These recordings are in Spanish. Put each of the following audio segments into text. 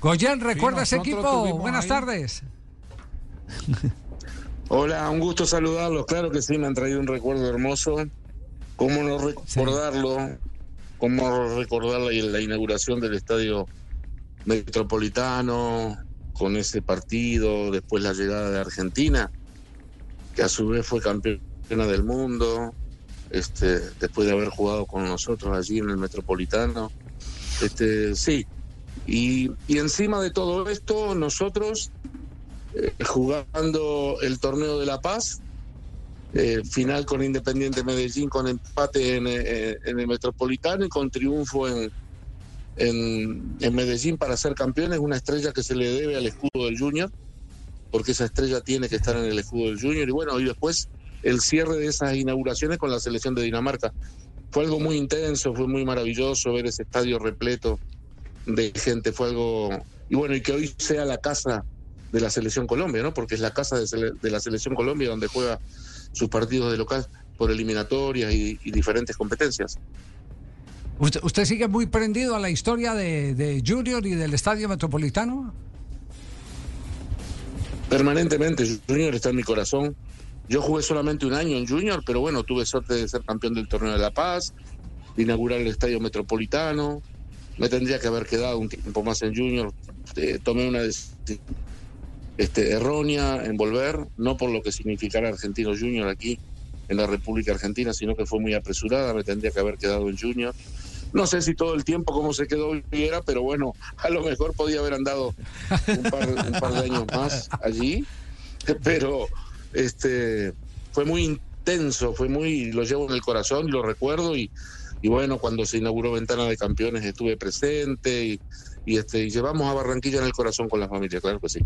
Goyen, ¿recuerda ese equipo? Buenas tardes. Hola, un gusto saludarlos. Claro que sí, me han traído un recuerdo hermoso. ¿Cómo no recordarlo? ¿Cómo no recordar la, inauguración del estadio metropolitano con ese partido? Después la llegada de Argentina, que a su vez fue campeona del mundo. Este, después de haber jugado con nosotros allí en el metropolitano. Este, sí. Y, encima de todo esto, nosotros eh, jugando el torneo de La Paz, eh, final con Independiente Medellín, con empate eh, en, el Metropolitano y con triunfo en, en, Medellín para ser campeones, una estrella que se le debe al escudo del Junior, porque esa estrella tiene que estar en el escudo del Junior. Y bueno, y después el cierre de esas inauguraciones con la selección de Dinamarca. Fue algo muy intenso, fue muy maravilloso ver ese estadio repleto de gente, fue algo... Y bueno, y que hoy sea la casa de la selección Colombia, ¿no? Porque es la casa de, la selección Colombia donde juega sus partidos de local por eliminatorias y, diferentes competencias. ¿Usted, sigue muy prendido a la historia de, Junior y del Estadio Metropolitano? Permanentemente, Junior está en mi corazón. Yo jugué solamente un año en Junior, pero bueno, tuve suerte de ser campeón del Torneo de la Paz, de inaugurar el Estadio Metropolitano. Me tendría que haber quedado un tiempo más en Junior. Eh, tomé una decisión este, errónea en volver, no por lo que significara Argentino Junior aquí en la República Argentina, sino que fue muy apresurada, me tendría que haber quedado en Junior. No sé si todo el tiempo como se quedó era, pero bueno, a lo mejor podía haber andado un par, de años más allí, pero este fue muy intenso, fue muy, lo llevo en el corazón lo recuerdo y, y bueno, cuando se inauguró Ventana de Campeones estuve presente y, este, llevamos a Barranquilla en el corazón con la familia, claro que sí.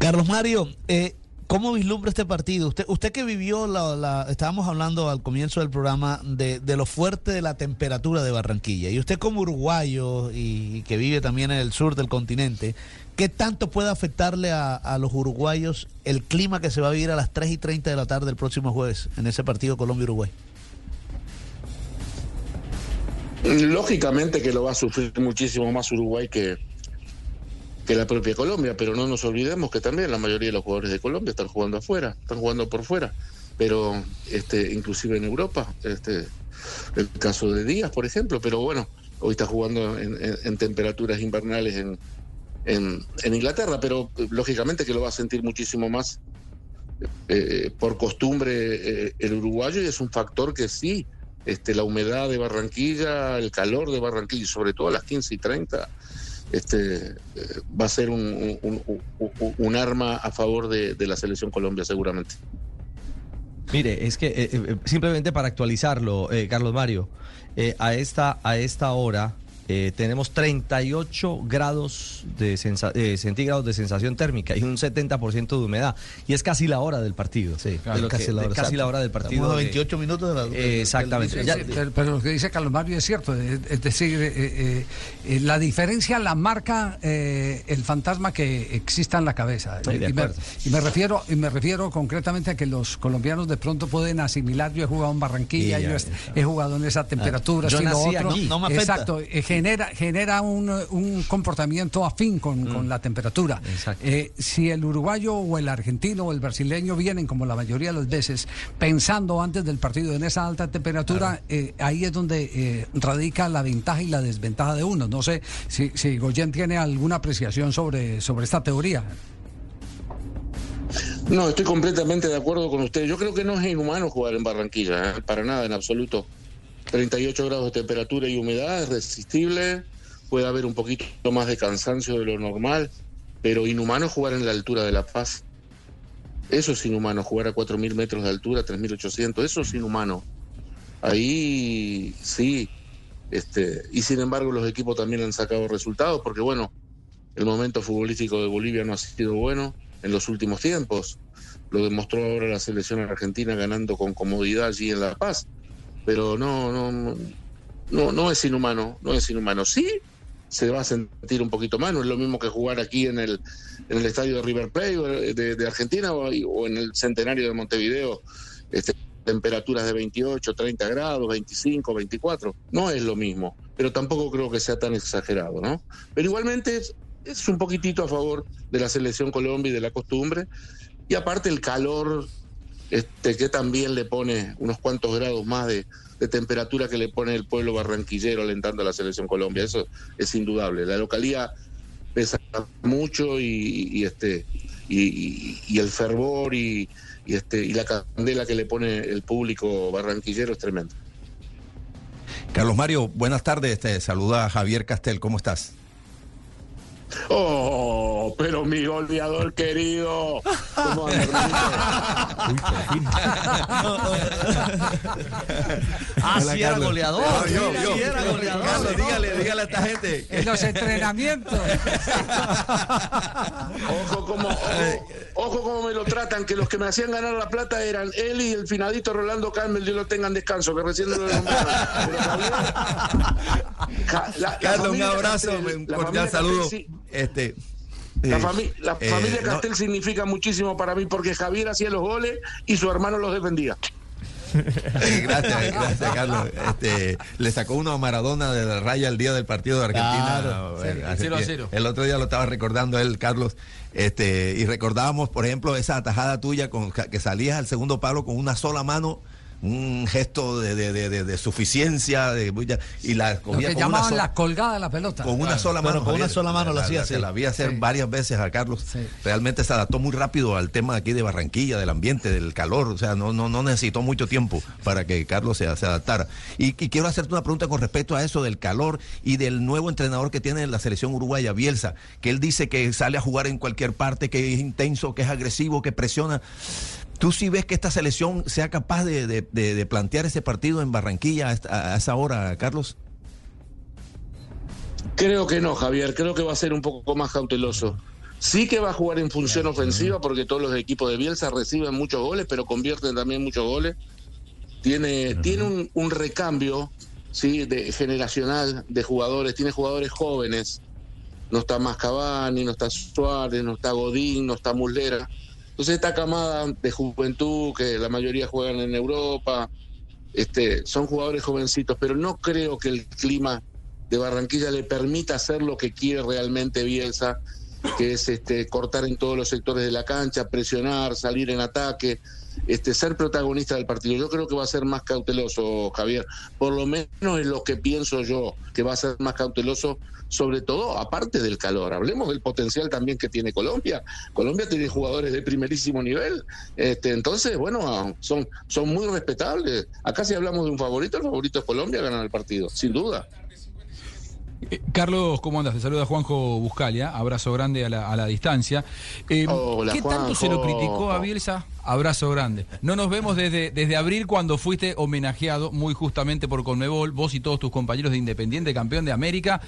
Carlos Mario, eh, ¿cómo vislumbra este partido? Usted, usted que vivió, la, estábamos hablando al comienzo del programa de, lo fuerte de la temperatura de Barranquilla, y usted como uruguayo y, que vive también en el sur del continente, ¿qué tanto puede afectarle a, los uruguayos el clima que se va a vivir a las 3 y 30 de la tarde el próximo jueves en ese partido Colombia-Uruguay? Lógicamente que lo va a sufrir muchísimo más Uruguay que, que la propia Colombia, pero no nos olvidemos que también la mayoría de los jugadores de Colombia están jugando afuera, están jugando por fuera, pero este inclusive en Europa, este el caso de Díaz, por ejemplo, pero bueno, hoy está jugando en, temperaturas invernales en, en, Inglaterra, pero eh, lógicamente que lo va a sentir muchísimo más eh, por costumbre eh, el uruguayo y es un factor que sí, este, la humedad de Barranquilla, el calor de Barranquilla, sobre todo a las 15 y 30, este, va a ser un, un, arma a favor de, la selección Colombia seguramente. Mire, es que eh, eh, simplemente para actualizarlo, eh, Carlos Mario, a, esta, a esta hora eh, tenemos 38 grados de eh, centígrados de sensación térmica y un 70% de humedad. Y es casi la hora del partido. Sí, casi, la hora, del partido. Estamos 28 minutos de la, Exactamente. pero, lo que dice Carlos Mario es cierto. Es, decir, eh, la diferencia la marca el fantasma que exista en la cabeza. Y me, refiero, y me refiero concretamente a que los colombianos de pronto pueden asimilar, yo he jugado en Barranquilla, yo he, jugado en esa temperatura, yo nací Aquí. No, me Exacto genera, genera un, un comportamiento afín con, con mm. la temperatura. Eh, si el uruguayo o el argentino o el brasileño vienen, como la mayoría de las veces, pensando antes del partido en esa alta temperatura, eh, ahí es donde eh, radica la ventaja y la desventaja de uno. No sé si, si Goyen tiene alguna apreciación sobre, sobre esta teoría. No, estoy completamente de acuerdo con usted. Yo creo que no es inhumano jugar en Barranquilla, para nada, en absoluto. 38 grados de temperatura y humedad, es resistible, puede haber un poquito más de cansancio de lo normal, pero inhumano jugar en la altura de La Paz. Eso es inhumano, jugar a 4.000 metros de altura, 3.800, eso es inhumano. Ahí sí, este, y sin embargo los equipos también han sacado resultados, porque bueno, el momento futbolístico de Bolivia no ha sido bueno en los últimos tiempos. Lo demostró ahora la selección argentina ganando con comodidad allí en La Paz pero no, no, no, no es inhumano, no es inhumano. Sí, se va a sentir un poquito más, no es lo mismo que jugar aquí en el, en el estadio de River Plate de, Argentina o, en el centenario de Montevideo, este, temperaturas de 28, 30 grados, 25, 24. No es lo mismo, pero tampoco creo que sea tan exagerado, ¿no? Pero igualmente es, es un poquitito a favor de la selección Colombia y de la costumbre. Y aparte el calor, este, que también le pone unos cuantos grados más de, temperatura que le pone el pueblo barranquillero alentando a la selección Colombia. Eso es indudable. La localidad pesa mucho y, este y, el fervor y, este y la candela que le pone el público barranquillero es tremendo. Carlos Mario, buenas tardes. Te saluda Javier Castel. ¿Cómo estás? Oh, pero mi goleador querido. ¿Cómo ah, sí era goleador. yo, yo, sí era goleador. Carlos, dígale, dígale a esta gente. En los entrenamientos. ojo como, ojo, como me lo tratan, que los que me hacían ganar la plata eran él y el finadito Rolando Carmel, Dios lo tengan descanso, que recién lo Carlos, un abrazo, un cordial saludo. Este, la, eh, la eh, familia Castel significa muchísimo para mí porque Javier hacía los goles y su hermano los defendía. gracias, gracias, Carlos. Este, le sacó uno a Maradona de la raya el día del partido de Argentina. El otro día lo estaba recordando él, Carlos. Este, y recordábamos, por ejemplo, esa atajada tuya con que salías al segundo palo con una sola mano un gesto de, de, de, suficiencia de, y la cogía Lo que llamaban la colgada de la pelota. Con una sola mano. con una sola mano lo hacía Se la vi hacer varias veces a Carlos. Realmente se adaptó muy rápido al tema aquí de Barranquilla, del ambiente, del calor. O sea, no, no, no necesitó mucho tiempo para que Carlos se, se adaptara. Y, y, quiero hacerte una pregunta con respecto a eso del calor y del nuevo entrenador que tiene la selección uruguaya, Bielsa, que él dice que sale a jugar en cualquier parte, que es intenso, que es agresivo, que presiona. ¿Tú sí ves que esta selección sea capaz de, plantear ese partido en Barranquilla a, esa hora, Carlos? Creo que no, Javier. Creo que va a ser un poco más cauteloso. Sí que va a jugar en función ofensiva porque todos los equipos de Bielsa reciben muchos goles, pero convierten también muchos goles. Tiene, tiene un, recambio ¿sí? de, generacional de jugadores, tiene jugadores jóvenes. No está más Cavani, no está Suárez, no está Godín, no está Muslera. Entonces esta camada de juventud, que la mayoría juegan en Europa, este, son jugadores jovencitos, pero no creo que el clima de Barranquilla le permita hacer lo que quiere realmente Bielsa, que es este, cortar en todos los sectores de la cancha, presionar, salir en ataque, este, ser protagonista del partido. Yo creo que va a ser más cauteloso, Javier. Por lo menos es lo que pienso yo, que va a ser más cauteloso sobre todo aparte del calor. Hablemos del potencial también que tiene Colombia. Colombia tiene jugadores de primerísimo nivel. Este, entonces, bueno, son, son muy respetables. Acá si hablamos de un favorito, el favorito es Colombia, ganar el partido, sin duda. Eh, Carlos, ¿cómo andas? Te saluda Juanjo Buscalia, abrazo grande a la, distancia. Eh, ¿Qué tanto se lo criticó a Bielsa? Abrazo grande. No nos vemos desde, desde abril cuando fuiste homenajeado muy justamente por Conmebol, vos y todos tus compañeros de Independiente, campeón de América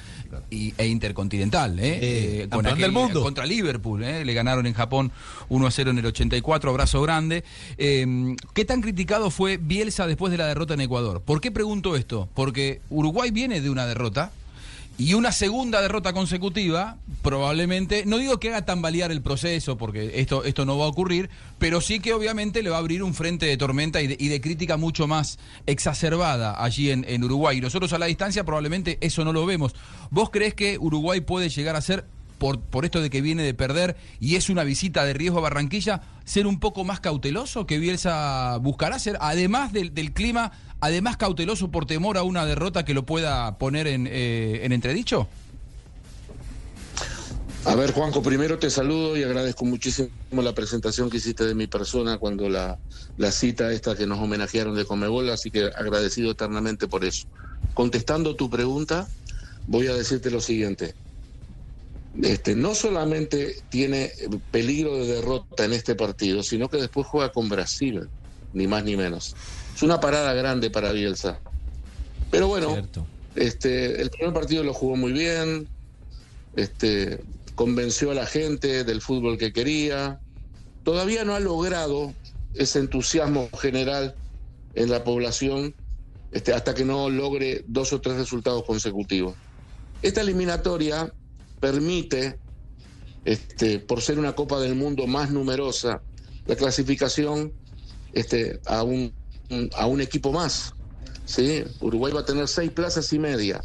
e Intercontinental. ¿eh? con del mundo. Contra Liverpool, le ganaron en Japón 1 a 0 en el 84, abrazo grande. ¿Qué tan criticado fue Bielsa después de la derrota en Ecuador? ¿Por qué pregunto esto? Porque Uruguay viene de una derrota y una segunda derrota consecutiva, probablemente, no digo que haga tambalear el proceso, porque esto, esto no va a ocurrir, pero sí que obviamente le va a abrir un frente de tormenta y de, crítica mucho más exacerbada allí en, en Uruguay. Y nosotros a la distancia probablemente eso no lo vemos. ¿Vos crees que Uruguay puede llegar a ser por, esto de que viene de perder y es una visita de riesgo a Barranquilla, ser un poco más cauteloso que Bielsa buscará ser, además del, clima además cauteloso por temor a una derrota que lo pueda poner en, eh, entredicho? A ver, Juanjo, primero te saludo y agradezco muchísimo la presentación que hiciste de mi persona cuando la, la cita esta que nos homenajearon de Comebol, así que agradecido eternamente por eso. Contestando tu pregunta, voy a decirte lo siguiente. Este, no solamente tiene peligro de derrota en este partido, sino que después juega con Brasil, ni más ni menos. Es una parada grande para Bielsa. Pero bueno, este, el primer partido lo jugó muy bien, este, convenció a la gente del fútbol que quería. Todavía no ha logrado ese entusiasmo general en la población este, hasta que no logre dos o tres resultados consecutivos. Esta eliminatoria permite, este, por ser una Copa del Mundo más numerosa, la clasificación este, a un a un equipo más. ¿sí? Uruguay va a tener seis plazas y media.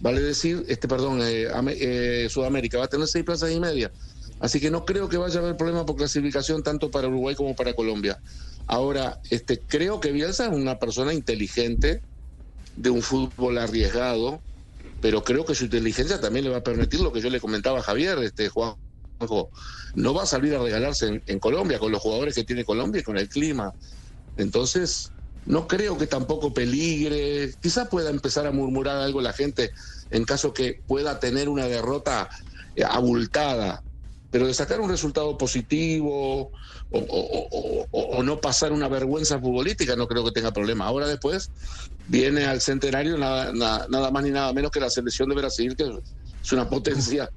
Vale decir, este perdón, eh, eh, Sudamérica va a tener seis plazas y media. Así que no creo que vaya a haber problema por clasificación tanto para Uruguay como para Colombia. Ahora, este, creo que Bielsa es una persona inteligente, de un fútbol arriesgado, pero creo que su inteligencia también le va a permitir lo que yo le comentaba a Javier, este Juan no va a salir a regalarse en, Colombia con los jugadores que tiene Colombia y con el clima. Entonces, no creo que tampoco peligre. Quizás pueda empezar a murmurar algo la gente en caso que pueda tener una derrota eh, abultada pero de sacar un resultado positivo o, no pasar una vergüenza futbolística no creo que tenga problema. Ahora después viene al centenario nada, nada, más ni nada menos que la selección de Brasil, que es una potencia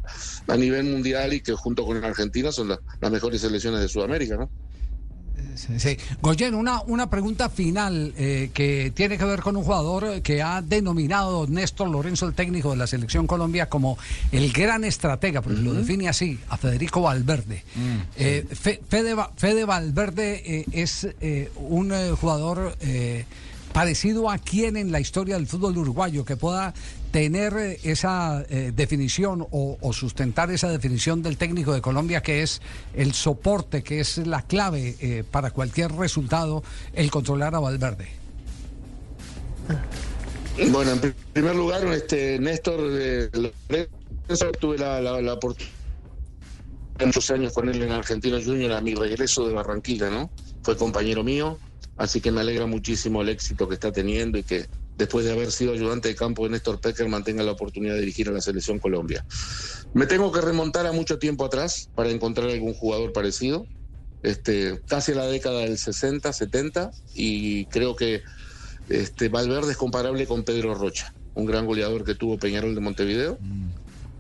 a nivel mundial y que junto con Argentina son las mejores selecciones de Sudamérica, ¿no? Sí, Goyen, una, una pregunta final eh, que tiene que ver con un jugador que ha denominado Néstor Lorenzo, el técnico de la selección Colombia, como el gran estratega, porque lo define así, a Federico Valverde. Eh, Fede, Valverde eh, es un jugador parecido a quien en la historia del fútbol uruguayo que pueda tener eh, esa eh, definición o, sustentar esa definición del técnico de Colombia que es el soporte, que es la clave eh, para cualquier resultado, el controlar a Valverde. Bueno, en primer lugar, este Néstor tuve la, la, oportunidad muchos años con él en Argentino Junior a mi regreso de Barranquilla, ¿no? Fue compañero mío Así que me alegra muchísimo el éxito que está teniendo y que después de haber sido ayudante de campo de Néstor Pecker mantenga la oportunidad de dirigir a la selección Colombia. Me tengo que remontar a mucho tiempo atrás para encontrar algún jugador parecido, este, casi a la década del 60, 70, y creo que este, Valverde es comparable con Pedro Rocha, un gran goleador que tuvo Peñarol de Montevideo, mm.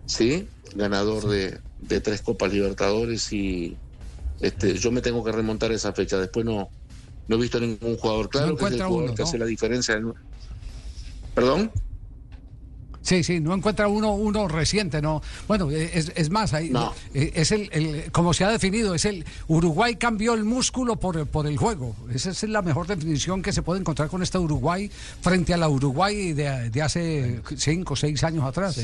sí, ganador De, de, tres Copas Libertadores y este, yo me tengo que remontar a esa fecha, después no, no he visto ningún jugador claro que es el jugador que hace la diferencia. ¿Perdón? Sí, sí, no encuentra uno uno reciente, no. Bueno, eh, es, más, ahí, eh, es el, como se ha definido, es el Uruguay cambió el músculo por, por el juego. Esa es la mejor definición que se puede encontrar con esta Uruguay frente a la Uruguay de, de hace cinco o seis años atrás.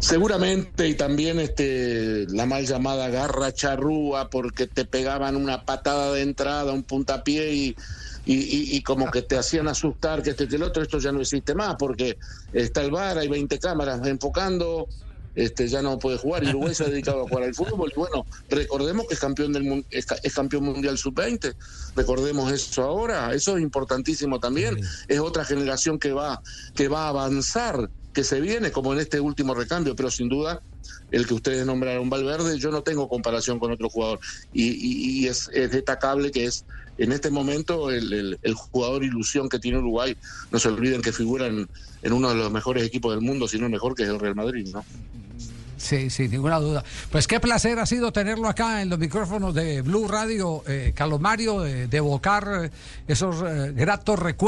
Seguramente y también este la mal llamada garra charrúa porque te pegaban una patada de entrada, un puntapié y, y, como que te hacían asustar que este que el otro, esto ya no existe más porque está el bar, hay 20 cámaras enfocando, este ya no puede jugar y Uruguay se ha dedicado a jugar al fútbol y bueno, recordemos que es campeón del es, campeón mundial sub-20, recordemos eso ahora, eso es importantísimo también, es otra generación que va que va a avanzar se viene, como en este último recambio, pero sin duda el que ustedes nombraron Valverde, yo no tengo comparación con otro jugador. Y, es, destacable que es en este momento el, jugador ilusión que tiene Uruguay. No se olviden que figuran en uno de los mejores equipos del mundo, si no el mejor, que es el Real Madrid, ¿no? Sí, sí, ninguna duda. Pues qué placer ha sido tenerlo acá en los micrófonos de Blue Radio, eh, Carlos Mario, de evocar eh, esos eh, gratos recuerdos.